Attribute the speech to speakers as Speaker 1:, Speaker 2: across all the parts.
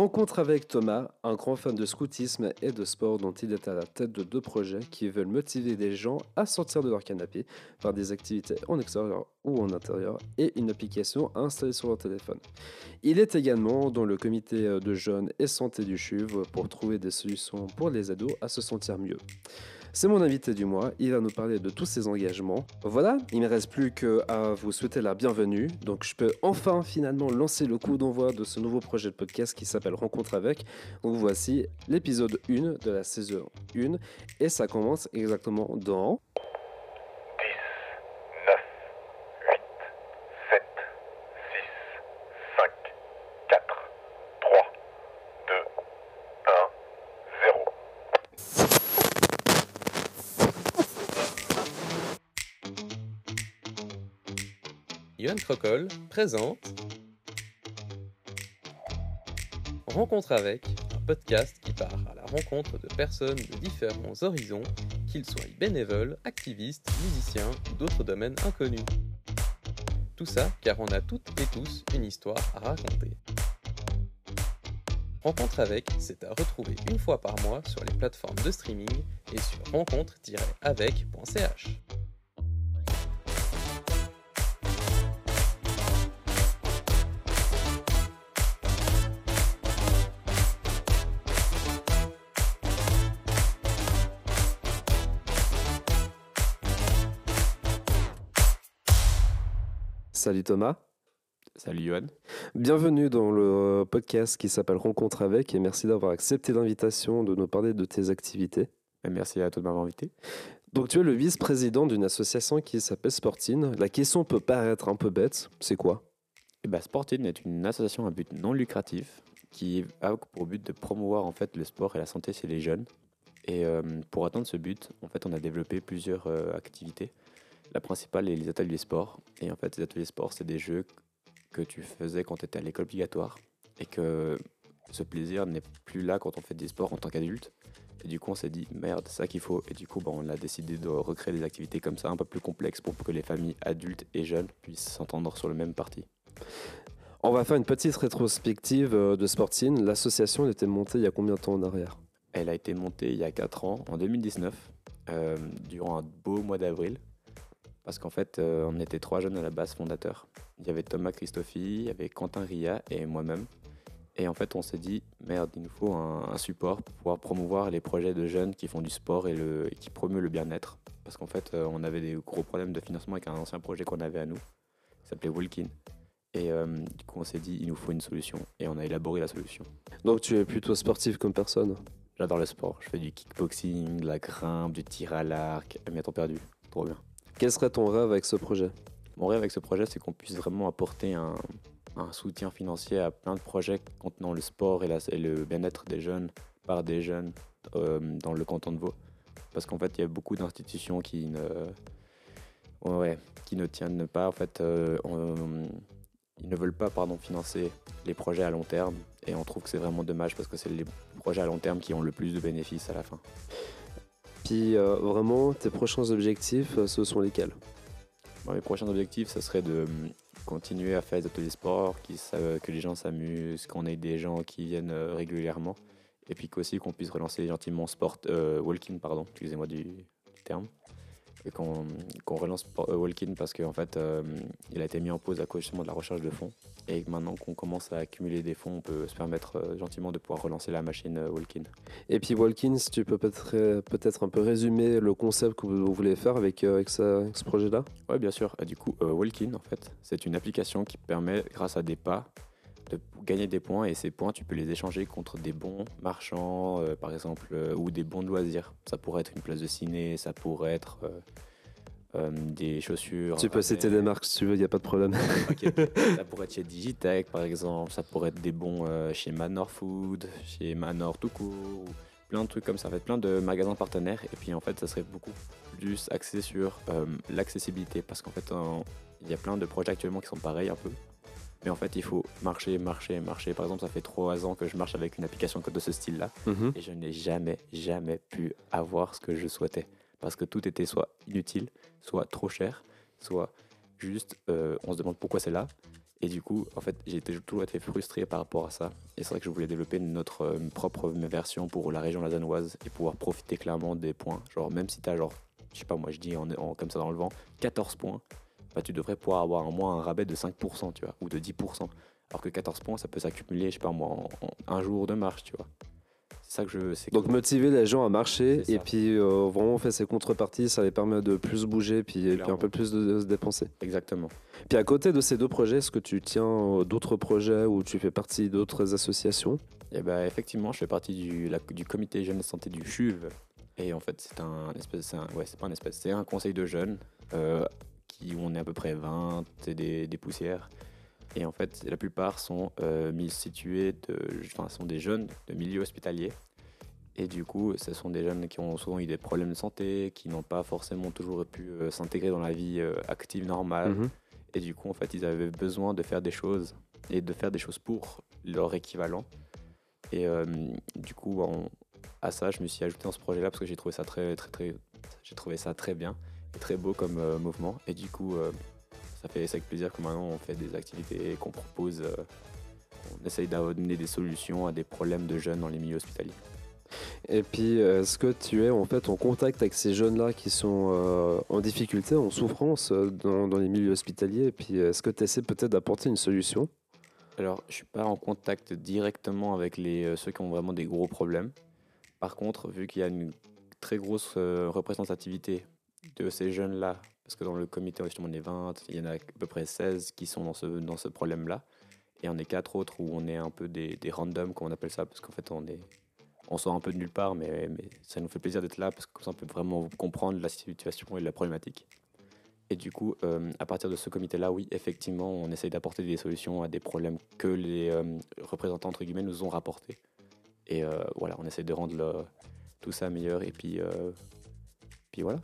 Speaker 1: Rencontre avec Thomas, un grand fan de scoutisme et de sport dont il est à la tête de deux projets qui veulent motiver des gens à sortir de leur canapé par des activités en extérieur ou en intérieur et une application installée sur leur téléphone. Il est également dans le comité de jeunes et santé du CHUV pour trouver des solutions pour les ados à se sentir mieux. C'est mon invité du mois, il va nous parler de tous ses engagements. Voilà, il ne me reste plus qu'à vous souhaiter la bienvenue. Donc je peux enfin finalement lancer le coup d'envoi de ce nouveau projet de podcast qui s'appelle Rencontre avec. Donc voici l'épisode 1 de la saison 1 et ça commence exactement dans...
Speaker 2: Rencontre avec, un podcast qui part à la rencontre de personnes de différents horizons, qu'ils soient bénévoles, activistes, musiciens ou d'autres domaines inconnus. Tout ça car on a toutes et tous une histoire à raconter. Rencontre avec, c'est à retrouver une fois par mois sur les plateformes de streaming et sur rencontre-avec.ch.
Speaker 1: Salut Thomas,
Speaker 2: Salut Yohan.
Speaker 1: bienvenue dans le podcast qui s'appelle Rencontre avec et merci d'avoir accepté l'invitation de nous parler de tes activités.
Speaker 2: Merci à toi de m'avoir invité.
Speaker 1: Donc tu es le vice-président d'une association qui s'appelle Sportine. La question peut paraître un peu bête, c'est quoi?
Speaker 3: Eh ben, Sportine est une association à but non lucratif qui a pour but de promouvoir en fait le sport et la santé chez les jeunes. Et euh, pour atteindre ce but, en fait, on a développé plusieurs euh, activités. La principale est les ateliers sport. Et en fait, ces ateliers sport, c'est des jeux que tu faisais quand tu étais à l'école obligatoire et que ce plaisir n'est plus là quand on fait des sports en tant qu'adulte. Et du coup, on s'est dit merde, c'est ça qu'il faut. Et du coup, bah, on a décidé de recréer des activités comme ça, un peu plus complexes pour que les familles adultes et jeunes puissent s'entendre sur le même parti.
Speaker 1: On va faire une petite rétrospective euh, de Sportine. L'association elle était montée il y a combien de temps en arrière?
Speaker 3: Elle a été montée il y a 4 ans, en 2019, euh, durant un beau mois d'avril. Parce qu'en fait, euh, on était trois jeunes à la base fondateurs. Il y avait Thomas Christophi, il y avait Quentin Ria et moi-même. Et en fait, on s'est dit, merde, il nous faut un, un support pour pouvoir promouvoir les projets de jeunes qui font du sport et, le, et qui promeut le bien-être. Parce qu'en fait, euh, on avait des gros problèmes de financement avec un ancien projet qu'on avait à nous, qui s'appelait Walkin. Et euh, du coup, on s'est dit, il nous faut une solution. Et on a élaboré la solution.
Speaker 1: Donc tu es plutôt sportif comme personne?
Speaker 3: J'adore le sport. Je fais du kickboxing, de la grimpe, du tir à l'arc, à temps perdu. Trop bien.
Speaker 1: Quel serait ton rêve avec ce projet?
Speaker 3: Mon rêve avec ce projet, c'est qu'on puisse vraiment apporter un, soutien financier à plein de projets contenant le sport et, le bien-être des jeunes par des jeunes euh, dans le canton de Vaud. Parce qu'en fait, il y a beaucoup d'institutions qui ne, ouais, qui ne tiennent pas. En fait, euh, ils ne veulent pas pardon, financer les projets à long terme. Et on trouve que c'est vraiment dommage parce que c'est les projets à long terme qui ont le plus de bénéfices à la fin.
Speaker 1: Puis euh, vraiment, tes prochains objectifs, euh, ce sont lesquels?
Speaker 3: Mes prochains objectifs, ce serait de hum, continuer à faire des ateliers sport, sa- que les gens s'amusent, qu'on ait des gens qui viennent euh, régulièrement, et puis qu'aussi qu'on puisse relancer gentiment sport, euh, walking, pardon, excusez-moi du, terme, qu'on qu'on relance euh, walking parce qu'en fait, euh, il a été mis en pause à cause justement de la recherche de fonds, et maintenant qu'on commence à accumuler des fonds, on peut se permettre euh, gentiment de pouvoir relancer la machine walking.
Speaker 1: Et puis Walkins, tu peux peut-être peut-être un peu résumer le concept que vous voulez faire avec, avec, ça- avec ce projet-là?
Speaker 3: Ouais, bien sûr. Et du coup, Walkin, en fait, c'est une application qui permet, grâce à des pas, de gagner des points. Et ces points, tu peux les échanger contre des bons marchands, euh, par exemple, euh, ou des bons de loisirs. Ça pourrait être une place de ciné, ça pourrait être euh, des chaussures.
Speaker 1: Tu peux citer des marques si tu veux, il n'y a pas de problème.
Speaker 3: Ça pourrait être chez Digitech, par exemple. Ça pourrait être des bons chez Manor Food, chez Manor tout court. ou Plein de trucs comme ça. En fait, plein de magasins partenaires. Et puis, en fait, ça serait beaucoup plus axé sur l'accessibilité. Parce qu'en fait, il y a plein de projets actuellement qui sont pareils un peu. Mais en fait, il faut marcher, marcher, marcher. Par exemple, ça fait trois ans que je marche avec une application de ce style-là.
Speaker 1: Mhm.
Speaker 3: Et je n'ai jamais, jamais pu avoir ce que je souhaitais. Parce que tout était soit inutile, soit trop cher, soit juste euh, on se demande pourquoi c'est là. Et du coup, en fait, j'ai toujours été frustré par rapport à ça. Et c'est vrai que je voulais développer notre euh, propre version pour la région lasanoise et pouvoir profiter clairement des points. Genre, même si tu as, genre, je sais pas, moi je dis en, en- comme ça dans le vent, 14 points, bah, tu devrais pouvoir avoir au moins un rabais de 5%, tu vois, ou de 10%. Alors que 14 points, ça peut s'accumuler, je sais pas moi, en, en un jour de marche, tu vois. C'est ça que je veux.
Speaker 1: Donc motiver les gens à marcher et puis euh, vraiment faire ces contreparties, ça les permet de plus bouger puis, et puis un peu plus de, de se dépenser.
Speaker 3: Exactement.
Speaker 1: Puis à côté de ces deux projets, est-ce que tu tiens euh, d'autres projets ou tu fais partie d'autres associations?
Speaker 3: Et bah, effectivement, je fais partie du, la- du comité jeune de santé du CHUV. Et en fait, c'est un espèce, un- ouais, c'est pas un espèce, c'est un conseil de jeunes euh, où on est à peu près 20 et des, des poussières. Et en fait, la plupart sont euh, situés, de, enfin, sont des jeunes de milieu hospitalier. Et du coup, ce sont des jeunes qui ont souvent eu des problèmes de santé, qui n'ont pas forcément toujours pu euh, s'intégrer dans la vie euh, active normale.
Speaker 1: Mhm.
Speaker 3: Et du coup, en fait, ils avaient besoin de faire des choses et de faire des choses pour leur équivalent. Et euh, du coup, on- à ça, je me suis ajouté dans ce projet-là parce que j'ai trouvé ça très, très, très, j'ai trouvé ça très bien très beau comme euh, mouvement. Et du coup, euh, ça fait avec plaisir que maintenant on fait des activités et qu'on propose, euh, on essaye d'amener des solutions à des problèmes de jeunes dans les milieux hospitaliers.
Speaker 1: Et puis, est-ce que tu es en fait en contact avec ces jeunes-là qui sont euh, en difficulté, en souffrance dans, dans les milieux hospitaliers Et puis, est-ce que tu essaies peut-être d'apporter une solution?
Speaker 3: Alors, je suis pas en contact directement avec les, ceux qui ont vraiment des gros problèmes. Par contre, vu qu'il y a une très grosse euh, représentativité de ces jeunes-là, parce que dans le comité, justement, on est 20, il y en a à peu près 16 qui sont dans ce, dans ce problème-là. Et on est quatre autres où on est un peu des, des randoms, comme on appelle ça, parce qu'en fait, on est on sort un peu de nulle part, mais, mais ça nous fait plaisir d'être là, parce que ça, on peut vraiment comprendre la situation et la problématique. Et du coup, euh, à partir de ce comité-là, oui, effectivement, on essaye d'apporter des solutions à des problèmes que les euh, représentants, entre guillemets, nous ont rapportés. Et euh, voilà, on essaie de rendre tout ça meilleur. Et puis, puis voilà.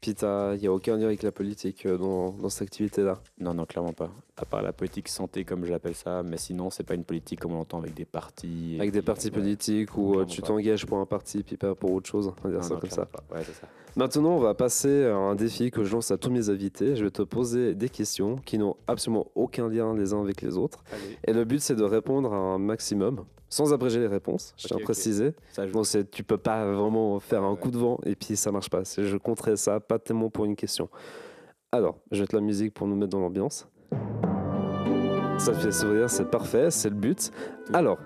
Speaker 1: Puis, il n'y a aucun lien avec la politique euh, dans, dans cette activité-là.
Speaker 3: Non, non, clairement pas. À part la politique santé, comme je l'appelle ça, mais sinon, c'est pas une politique comme on l'entend avec des partis.
Speaker 1: Avec des partis
Speaker 3: ouais.
Speaker 1: politiques où euh, tu t'engages pour un parti puis pas pour autre chose. On va dire
Speaker 3: Non,
Speaker 1: ça
Speaker 3: non,
Speaker 1: comme ça.
Speaker 3: Ouais, ça.
Speaker 1: Maintenant, on va passer à un défi que je lance à tous mes invités. Je vais te poser des questions qui n'ont absolument aucun lien les uns avec les autres.
Speaker 3: Allez,
Speaker 1: Et le but, c'est de répondre à un maximum, sans abréger les réponses, je tiens à préciser.
Speaker 3: joue.
Speaker 1: Donc, c'est- tu peux pas vraiment faire un
Speaker 3: Ouais.
Speaker 1: coup de vent et puis ça marche pas. C'est- Je compterai ça, pas tellement pour une question. Alors, je vais mettre la musique pour nous mettre dans l'ambiance. Ça fait sourire, c'est parfait, c'est le but. Alors,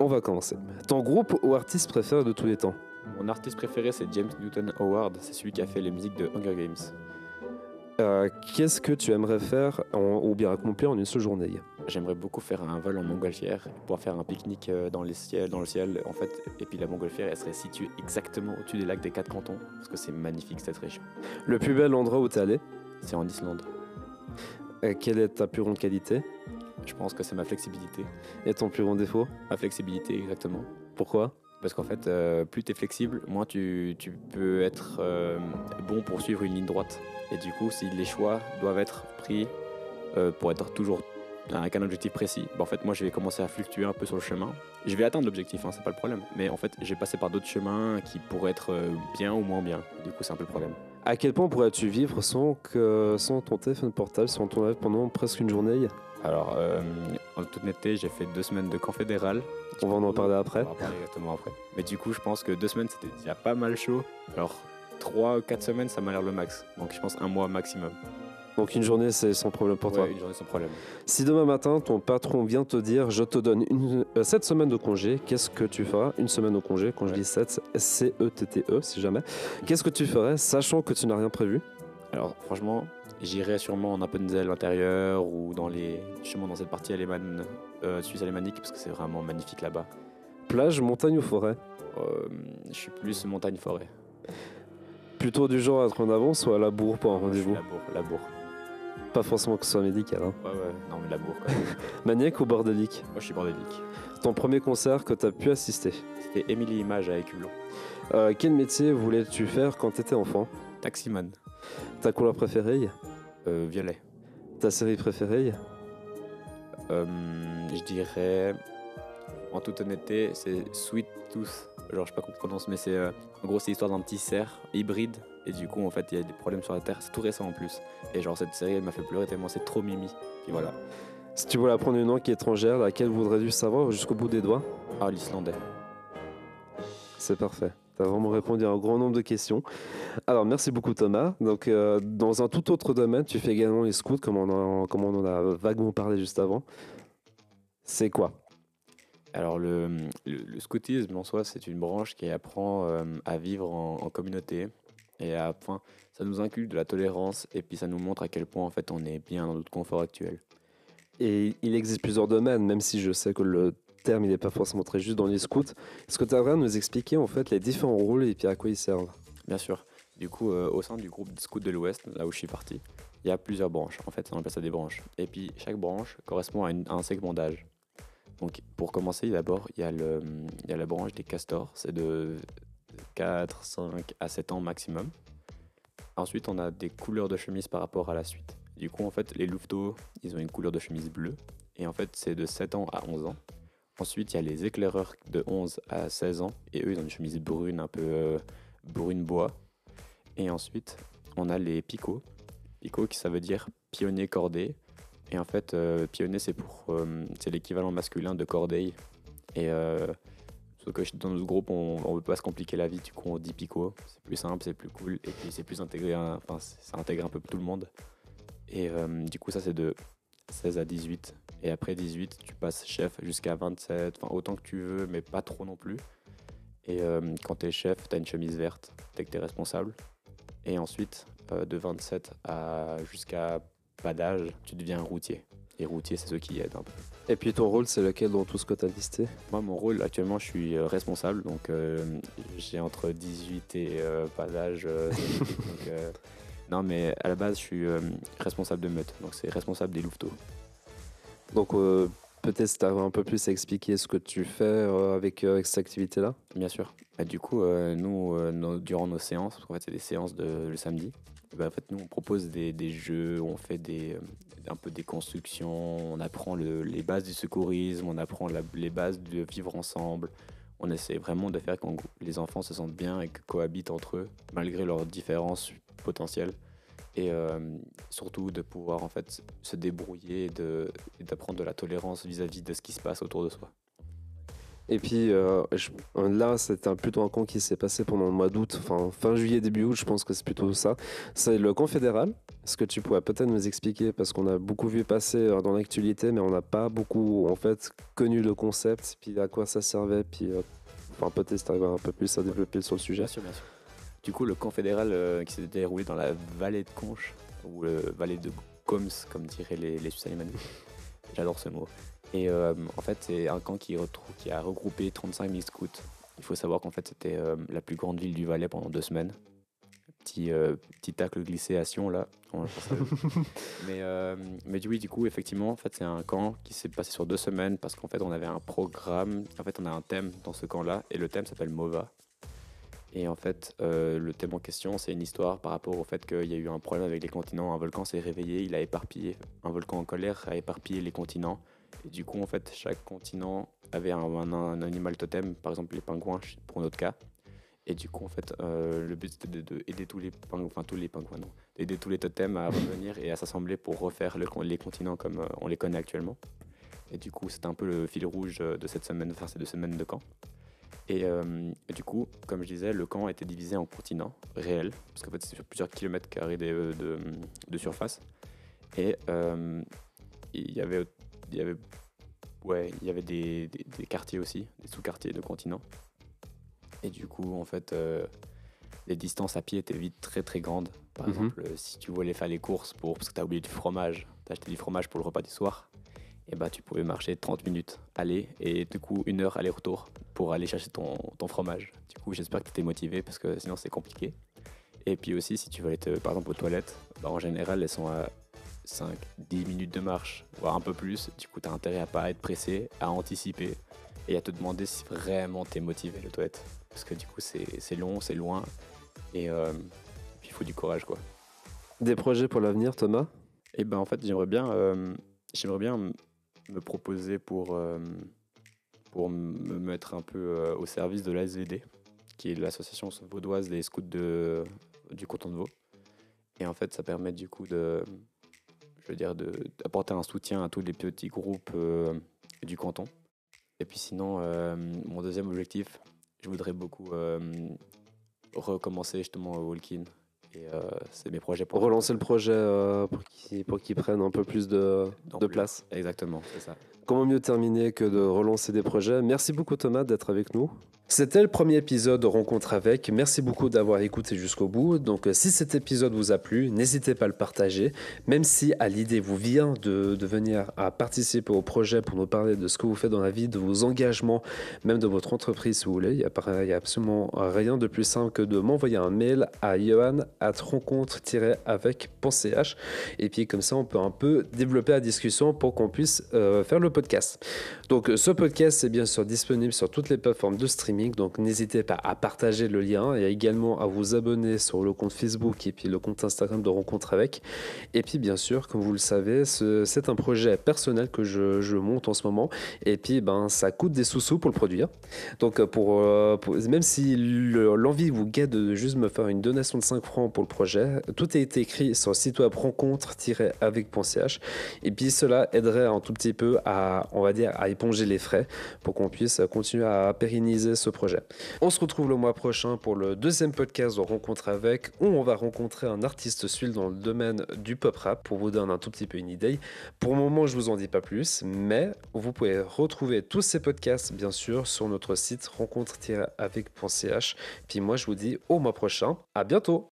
Speaker 1: on va commencer. Ton groupe ou artiste préféré de tous les temps?
Speaker 3: Mon artiste préféré, c'est James Newton Howard. C'est celui qui a fait les musiques de Hunger Games.
Speaker 1: Euh, Qu'est-ce que tu aimerais faire en- ou bien accomplir en une seule journée?
Speaker 3: J'aimerais beaucoup faire un vol en montgolfière, pouvoir faire un pique-nique euh, dans, les ciels, dans le ciel, en fait. Et puis la montgolfière, elle serait située exactement au-dessus des lacs des quatre cantons, parce que c'est magnifique cette région.
Speaker 1: Le plus bel endroit où tu es allé?
Speaker 3: C'est en Islande.
Speaker 1: Euh, Quelle est ta plus grande qualité?
Speaker 3: Je pense que c'est ma flexibilité.
Speaker 1: Et ton plus grand défaut?
Speaker 3: Ma flexibilité, exactement.
Speaker 1: Pourquoi?
Speaker 3: Parce qu'en fait, euh, plus tu es flexible, moins tu, tu peux être euh, bon pour suivre une ligne droite. Et du coup, si les choix doivent être pris euh, pour être toujours avec un objectif précis, bah, en fait, moi, je vais commencer à fluctuer un peu sur le chemin. Je vais atteindre l'objectif, hein, c'est pas le problème. Mais en fait, j'ai passé par d'autres chemins qui pourraient être euh, bien ou moins bien. Du coup, c'est un peu le problème.
Speaker 1: À quel point pourrais-tu vivre sans, que, sans ton téléphone portable, sans ton live pendant presque une journée?
Speaker 3: Alors, euh, en toute honnêteté, j'ai fait deux semaines de camp fédéral.
Speaker 1: On va en en parler après.
Speaker 3: On va en parler exactement après. Mais du coup, je pense que deux semaines, c'était déjà pas mal chaud. Alors, trois ou quatre semaines, ça m'a l'air le max. Donc, je pense un mois maximum.
Speaker 1: Donc une journée, c'est sans problème pour toi.
Speaker 3: Ouais, une journée sans problème.
Speaker 1: Si demain matin, ton patron vient te dire je te donne une, euh, 7 semaines de congé, qu'est-ce que tu feras? Une semaine de congé, quand je dis 7, C-E-T-T-E si jamais. Qu'est-ce que tu ferais, sachant que tu n'as rien prévu?
Speaker 3: Alors, franchement, j'irai sûrement en Appenzell intérieur ou dans les chemins dans cette partie euh, suisse alémanique, parce que c'est vraiment magnifique là-bas.
Speaker 1: Plage, montagne ou forêt?
Speaker 3: Euh, je suis plus montagne-forêt.
Speaker 1: Plutôt du genre à être en avance ou à la bourre pour un rendez-vous?
Speaker 3: Labour, Labour.
Speaker 1: Pas forcément que ce soit médical. Hein.
Speaker 3: Ouais, ouais, non, mais quand même.
Speaker 1: Maniaque ou bordélique?
Speaker 3: Moi, je suis bordélique.
Speaker 1: Ton premier concert que tu as pu assister?
Speaker 3: C'était Émilie Image à Écublon.
Speaker 1: Euh, Quel métier voulais-tu faire quand tu étais enfant?
Speaker 3: Taximan.
Speaker 1: Ta couleur préférée?
Speaker 3: Euh, violet.
Speaker 1: Ta série préférée?
Speaker 3: Euh, je dirais, en toute honnêteté, c'est Sweet Tooth. Genre, je sais pas comment on prononce, mais c'est euh, en gros, c'est l'histoire d'un petit cerf hybride. Et du coup, en fait, il y a des problèmes sur la Terre. C'est tout récent en plus. Et genre, cette série, elle m'a fait pleurer tellement c'est trop mimi. Puis voilà.
Speaker 1: Si tu voulais apprendre une langue étrangère, laquelle voudrais-tu savoir jusqu'au bout des doigts?
Speaker 3: Ah, l'islandais.
Speaker 1: C'est parfait. Tu as vraiment répondu à un grand nombre de questions. Alors, merci beaucoup Thomas. Donc, euh, dans un tout autre domaine, tu fais également les scouts, comme on comme on en a vaguement parlé juste avant. C'est quoi?
Speaker 3: Alors, le, le- le scoutisme en soi, c'est une branche qui apprend euh, à vivre en, en communauté. Et à, enfin, ça nous inculque de la tolérance et puis ça nous montre à quel point en fait on est bien dans notre confort actuel.
Speaker 1: Et il existe plusieurs domaines, même si je sais que le terme il n'est pas forcément très juste dans les scouts. Est-ce que tu aimerais nous expliquer en fait les différents rôles et puis à quoi ils servent?
Speaker 3: Bien sûr. Du coup, euh, au sein du groupe des scouts de l'Ouest, là où je suis parti, il y a plusieurs branches. En fait, on appelle ça des branches. Et puis, chaque branche correspond à, une- à un segment d'âge. Donc, pour commencer, d'abord, il y, a le- il y a la branche des castors. C'est de 4, 5 à 7 ans maximum. Ensuite, on a des couleurs de chemise par rapport à la suite. Du coup, en fait, les louveteaux, ils ont une couleur de chemise bleue. Et en fait, c'est de 7 ans à 11 ans. Ensuite, il y a les éclaireurs de 11 à 16 ans. Et eux, ils ont une chemise brune, un peu euh, brune bois. Et ensuite, on a les picots. Picots, qui ça veut dire pionnier cordé. Et en fait, euh, pionnier, c'est pour, euh, c'est l'équivalent masculin de cordeille. Et sauf dans notre groupe, on ne veut pas se compliquer la vie. Du coup, on dit picot. C'est plus simple, c'est plus cool. Et puis, c'est plus intégré. hein, Enfin, ça intègre un peu tout le monde. Et euh, du coup, ça, c'est de 16 à 18. Et après 18, tu passes chef jusqu'à 27. Enfin, autant que tu veux, mais pas trop non plus. Et euh, quand tu es chef, tu as une chemise verte dès que tu es responsable. Et ensuite, euh, de 27 à jusqu'à pas d'âge, tu deviens routier. Et routier, c'est ceux qui aident un peu.
Speaker 1: Et puis ton rôle, c'est lequel dans tout ce que tu as listé?
Speaker 3: Moi, mon rôle, actuellement, je suis euh, responsable. Donc, euh, j'ai entre 18 et euh, pas d'âge. euh, non, mais à la base, je suis responsable de meute. Donc, c'est responsable des louveteaux.
Speaker 1: Donc euh, peut-être un peu plus à expliquer ce que tu fais euh, avec, euh, avec cette activité-là
Speaker 3: Bien sûr. Bah, du coup, euh, nous, durant nos séances, parce qu'en fait, c'est des séances de, le samedi, bah, en fait, nous, on propose des, jeux, on fait un peu des constructions, on apprend le- les bases du secourisme, on apprend les bases de vivre ensemble. On essaie vraiment de faire que les enfants se sentent bien et que cohabitent entre eux, malgré leurs différences potentielles. Et euh, surtout de pouvoir en fait se débrouiller et d'apprendre de la tolérance vis-à-vis de ce qui se passe autour de soi.
Speaker 1: Et puis euh, je- là, c'était un- plutôt un camp qui s'est passé pendant le mois d'août, enfin fin juillet, début août, je pense que c'est plutôt ça. C'est le camp fédéral. Est-ce que tu pourrais peut-être nous expliquer Parce qu'on a beaucoup vu passer euh, dans l'actualité, mais on n'a pas beaucoup en fait connu le concept, puis à quoi ça servait, puis euh, enfin peut-être si tu un peu plus à développer sur le sujet.
Speaker 3: Bien sûr, bien sûr. Du coup, le camp fédéral euh, qui s'est déroulé dans la vallée de Conche, ou le vallée de Coms, comme diraient les, les. J'adore ce mot. Et euh, en fait, c'est un camp qui, a regroupé 35 000 scouts. Il faut savoir qu'en fait, c'était euh, la plus grande ville du Valais pendant deux semaines. Petit, euh, petit tacle glissé à Sion, là. Mais, euh, mais oui, du coup, effectivement, en fait, c'est un camp qui s'est passé sur deux semaines parce qu'en fait, on avait un programme. En fait, on a un thème dans ce camp-là et le thème s'appelle MOVA. Et en fait, euh, le thème en question, c'est une histoire par rapport au fait qu'il y a eu un problème avec les continents. Un volcan s'est réveillé, il a éparpillé. Un volcan en colère a éparpillé les continents. Et du coup, en fait, chaque continent avait un, animal totem, par exemple les pingouins pour notre cas. Et du coup, en fait, euh, le but c'était de, de aider tous les pingouins, enfin tous les pingouins, non, d'aider tous les totems à revenir et à s'assembler pour refaire les continents comme euh, on les connaît actuellement. Et du coup, c'était un peu le fil rouge de cette semaine, enfin ces deux semaines de camp. Et, euh, du coup, comme je disais, le camp était divisé en continents réels, parce qu'en fait, c'est sur plusieurs kilomètres carrés de, de, de surface. Et euh, il y avait, il y avait, ouais, il y avait des, des- des quartiers aussi, des sous-quartiers de continents. Et du coup, en fait, euh, les distances à pied étaient vite très très grandes. Par
Speaker 1: Mhm.
Speaker 3: exemple, euh, si tu voulais faire les courses pour, parce que tu as oublié du fromage, tu as acheté du fromage pour le repas du soir, et bah tu pouvais marcher 30 minutes aller et du coup une heure aller-retour pour aller chercher ton, ton fromage. Du coup, j'espère que tu étais motivé parce que sinon c'est compliqué. Et puis aussi, si tu veux aller te- par exemple aux toilettes, bah, en général elles sont à 5-10 minutes de marche, voire un peu plus. Du coup, tu as intérêt à pas être pressé, à anticiper et à te demander si vraiment tu es motivé les toilettes. Parce que du coup, c'est long, c'est loin et euh, puis il faut du courage quoi.
Speaker 1: Des projets pour l'avenir, Thomas?
Speaker 3: Et ben en fait, j'aimerais bien, euh, j'aimerais bien me proposer pour, euh, pour me mettre un peu euh, au service de l'ASVD, qui est l'association vaudoise des scouts de, du canton de Vaud. Et en fait, ça permet du coup de je veux dire, d'apporter un soutien à tous les petits groupes euh, du canton. Et puis sinon, euh, mon deuxième objectif, je voudrais beaucoup recommencer justement au walk-in. Et euh, c'est mes projets pour
Speaker 1: Relancer le projet euh, pour qu'il prenne un peu plus de, de place.
Speaker 3: Exactement, c'est ça.
Speaker 1: Comment mieux terminer que de relancer des projets? Merci beaucoup Thomas d'être avec nous. C'était le premier épisode de Rencontre avec. Merci beaucoup d'avoir écouté jusqu'au bout. Donc euh, si cet épisode vous a plu, n'hésitez pas à le partager. Même si à l'idée vous vient de, venir à participer au projet pour nous parler de ce que vous faites dans la vie, de vos engagements, même de votre entreprise si vous voulez, il n'y a, absolument rien de plus simple que de m'envoyer un mail à johan at rencontre-avec.ch et puis comme ça on peut un peu développer la discussion pour qu'on puisse euh, faire le podcast. Donc ce podcast est bien sûr disponible sur toutes les plateformes de streaming, donc n'hésitez pas à partager le lien et également à vous abonner sur le compte Facebook et puis le compte Instagram de Rencontre avec. Et puis bien sûr, comme vous le savez, ce- c'est un projet personnel que je, monte en ce moment et puis ben ça coûte des sous-sous pour le produire. Donc euh, pour, euh, pour- même si le- l'envie vous guette de juste me faire une donation de 5 francs pour le projet, tout été écrit sur le site web rencontre-avec.ch et puis cela aiderait un tout petit peu à, on va dire, à éponger les frais pour qu'on puisse continuer à pérenniser projet. On se retrouve le mois prochain pour le deuxième podcast de Rencontre avec, où on va rencontrer un artiste suisse dans le domaine du pop rap pour vous donner un tout petit peu une idée. Pour le moment, je vous en dis pas plus, mais vous pouvez retrouver tous ces podcasts, bien sûr, sur notre site rencontre-avec.ch. Puis moi, je vous dis au mois prochain. À bientôt!